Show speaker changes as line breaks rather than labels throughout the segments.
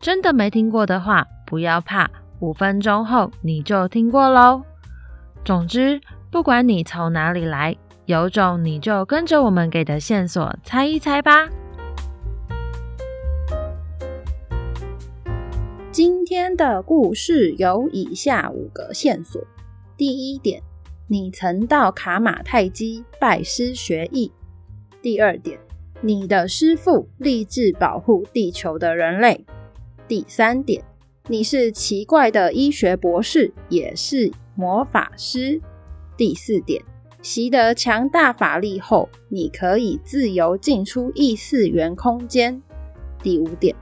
真的没听过的话，不要怕，五分钟后你就听过喽。总之，不管你从哪里来，有种你就跟着我们给的线索猜一猜吧。今天的故事有以下五个线索：第一点，你曾到卡马泰基拜师学艺；第二点，你的师父立志保护地球的人类。第三点，你是奇怪的医学博士，也是魔法师。第四点，习得强大法力后，你可以自由进出异次元空间。第五点，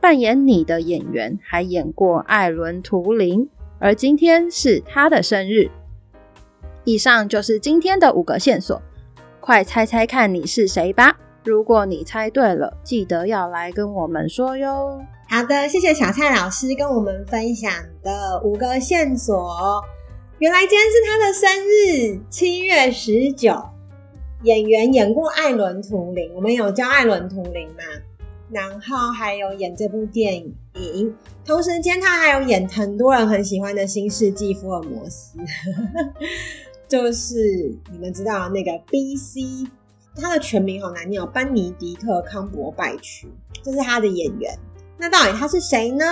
扮演你的演员还演过艾伦·图灵，而今天是他的生日。以上就是今天的五个线索，快猜猜看你是谁吧！如果你猜对了，记得要来跟我们说哟。
好的，谢谢小蔡老师跟我们分享的五个线索。原来今天是他的生日，七月十九。演员演过艾伦图灵，我们有教艾伦图灵嘛？然后还有演这部电影，同时间他还有演很多人很喜欢的《新世纪福尔摩斯》，就是你们知道那个 B.C.，他的全名好难念哦，班尼迪特康伯拜区，这是他的演员。那到底他是谁呢？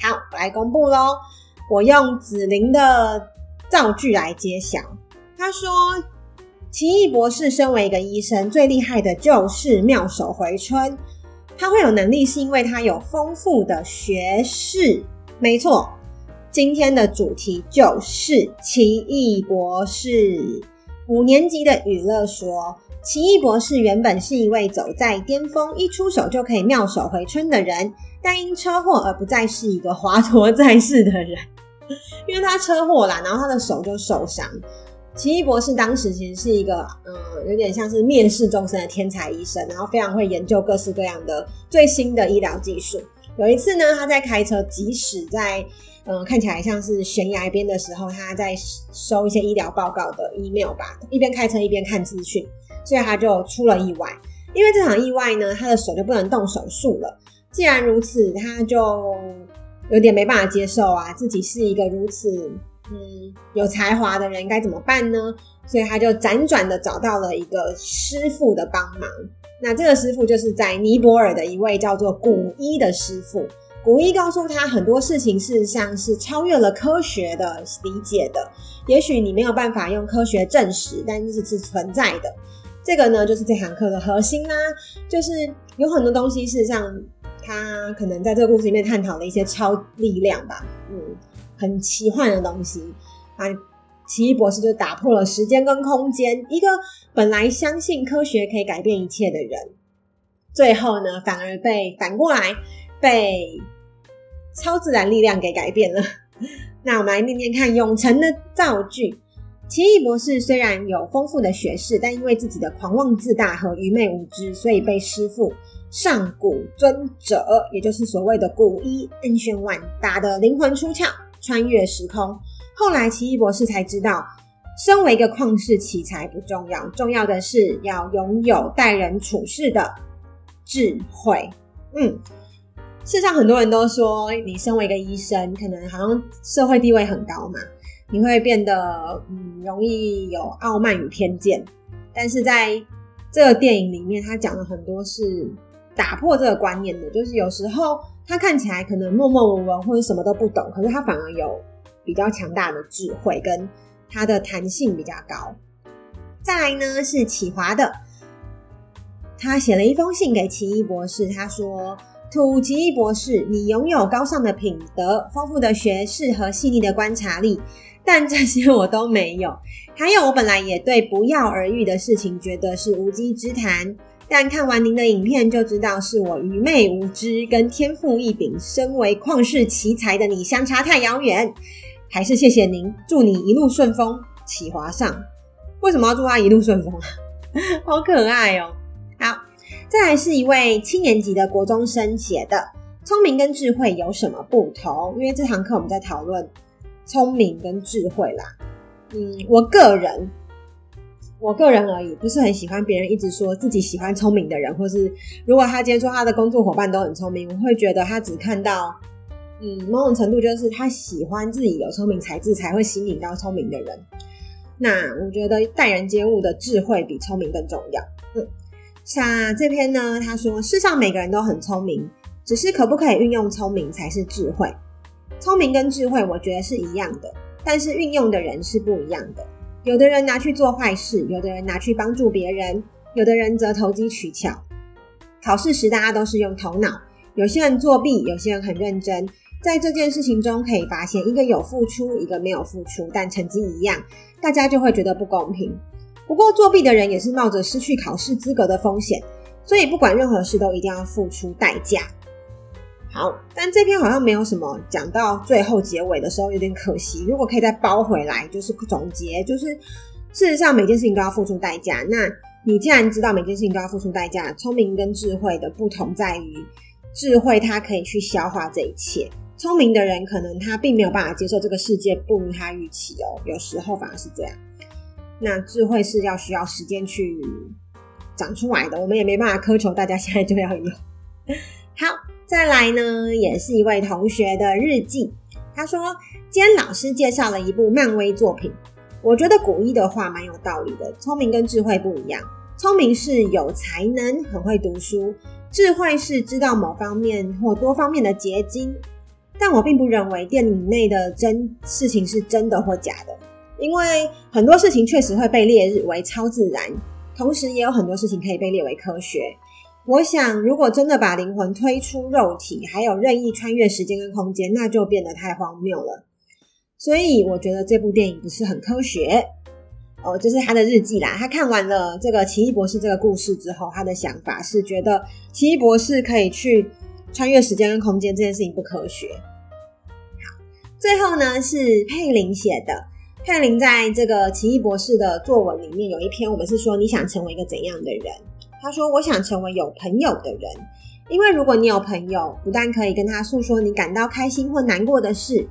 好，我来公布喽。我用子玲的造句来揭晓。他说：“奇异博士身为一个医生，最厉害的就是妙手回春。他会有能力，是因为他有丰富的学识。没错，今天的主题就是奇异博士。五年级的雨乐说。”奇异博士原本是一位走在巅峰，一出手就可以妙手回春的人，但因车祸而不再是一个华佗在世的人。因为他车祸啦，然后他的手就受伤。奇异博士当时其实是一个，嗯、有点像是面世众生的天才医生，然后非常会研究各式各样的最新的医疗技术。有一次呢，他在开车，即使在，嗯、看起来像是悬崖边的时候，他在收一些医疗报告的 email 吧，一边开车一边看资讯。所以他就出了意外，因为这场意外呢，他的手就不能动手术了。既然如此，他就有点没办法接受啊，自己是一个如此嗯有才华的人，该怎么办呢？所以他就辗转的找到了一个师傅的帮忙。那这个师傅就是在尼泊尔的一位叫做古一的师傅。古一告诉他很多事情事实上是超越了科学的理解的，也许你没有办法用科学证实，但是是存在的。这个呢，就是这堂课的核心啦，就是有很多东西，事实上，他可能在这个故事里面探讨了一些超力量吧，嗯，很奇幻的东西啊。奇异博士就打破了时间跟空间，一个本来相信科学可以改变一切的人，最后呢，反而被反过来被超自然力量给改变了。那我们来念念看永成的造句。奇异博士虽然有丰富的学识，但因为自己的狂妄自大和愚昧无知，所以被师父上古尊者，也就是所谓的古一 Ancient One 打得灵魂出窍，穿越时空。后来奇异博士才知道，身为一个旷世奇才不重要，重要的是要拥有待人处事的智慧。嗯，世上很多人都说，你身为一个医生，可能好像社会地位很高嘛。你会变得嗯，容易有傲慢与偏见，但是在这个电影里面，他讲了很多是打破这个观念的，就是有时候他看起来可能默默无闻或者什么都不懂，可是他反而有比较强大的智慧，跟他的弹性比较高。再来呢是启华的，他写了一封信给奇异博士，他说。土奇异博士，你拥有高尚的品德、丰富的学识和细腻的观察力，但这些我都没有。还有，我本来也对不药而愈的事情觉得是无稽之谈。但看完您的影片就知道是我愚昧无知，跟天赋异禀、身为旷世奇才的你相差太遥远。还是谢谢您，祝你一路顺风，启华上。为什么要祝他一路顺风啊？好可爱哦！好，再来是一位七年级的国中生写的：聪明跟智慧有什么不同？因为这堂课我们在讨论聪明跟智慧啦。嗯，我个人，我个人而已，不是很喜欢别人一直说自己喜欢聪明的人，或是如果他今天说他的工作伙伴都很聪明，我会觉得他只看到，嗯，某种程度就是他喜欢自己有聪明才智，才会吸引到聪明的人。那我觉得待人接物的智慧比聪明更重要。嗯，像这篇呢，他说世上每个人都很聪明，只是可不可以运用聪明才是智慧。聪明跟智慧，我觉得是一样的，但是运用的人是不一样的。有的人拿去做坏事，有的人拿去帮助别人，有的人则投机取巧。考试时大家都是用头脑，有些人作弊，有些人很认真。在这件事情中可以发现，一个有付出，一个没有付出，但成绩一样。大家就会觉得不公平。不过作弊的人也是冒着失去考试资格的风险，所以不管任何事都一定要付出代价。好，但这篇好像没有什么讲到最后结尾的时候有点可惜。如果可以再包回来，就是总结，就是事实上每件事情都要付出代价。那你既然知道每件事情都要付出代价，聪明跟智慧的不同在于，智慧它可以去消化这一切。聪明的人可能他并没有办法接受这个世界不如他预期哦，有时候反而是这样。那智慧是要需要时间去长出来的，我们也没办法苛求大家现在就要有。好，再来呢，也是一位同学的日记。他说，今天老师介绍了一部漫威作品，我觉得古一的话蛮有道理的。聪明跟智慧不一样，聪明是有才能，很会读书；智慧是知道某方面或多方面的结晶。但我并不认为电影内的真事情是真的或假的，因为很多事情确实会被列为超自然，同时也有很多事情可以被列为科学。我想，如果真的把灵魂推出肉体，还有任意穿越时间跟空间，那就变得太荒谬了。所以，我觉得这部电影不是很科学。哦，这是他的日记啦。他看完了这个奇异博士这个故事之后，他的想法是觉得奇异博士可以去。穿越时间跟空间这件事情不科学。好，最后呢是佩玲写的。佩玲在这个奇异博士的作文里面有一篇，我们是说你想成为一个怎样的人？他说我想成为有朋友的人，因为如果你有朋友，不但可以跟他诉说你感到开心或难过的事，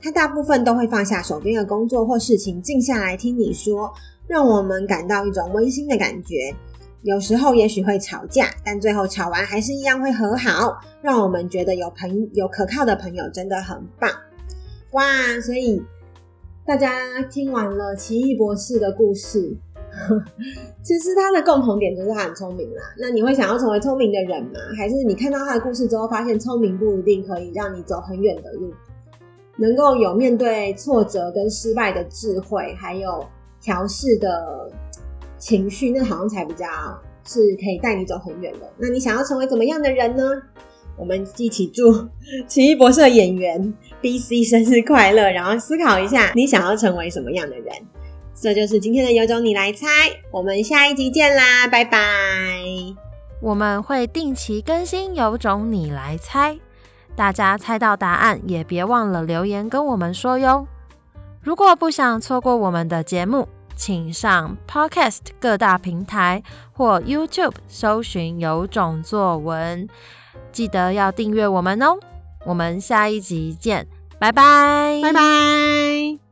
他大部分都会放下手边的工作或事情，静下来听你说，让我们感到一种温馨的感觉。有时候也许会吵架，但最后吵完还是一样会和好，让我们觉得有朋有可靠的朋友真的很棒。哇！所以大家听完了奇异博士的故事，其实他的共同点就是他很聪明啦。那你会想要成为聪明的人吗？还是你看到他的故事之后，发现聪明不一定可以让你走很远的路，能够有面对挫折跟失败的智慧，还有调试的。情绪那好像才比较是可以带你走很远的。那你想要成为怎么样的人呢？我们一起祝奇异博士的演员 BC 生日快乐，然后思考一下你想要成为什么样的人。这就是今天的有种你来猜，我们下一集见啦，拜拜。
我们会定期更新有种你来猜，大家猜到答案也别忘了留言跟我们说哟。如果不想错过我们的节目，请上 Podcast 各大平台或 YouTube 搜寻有种作文，记得要订阅我们哦。我们下一集见，拜拜，
拜拜。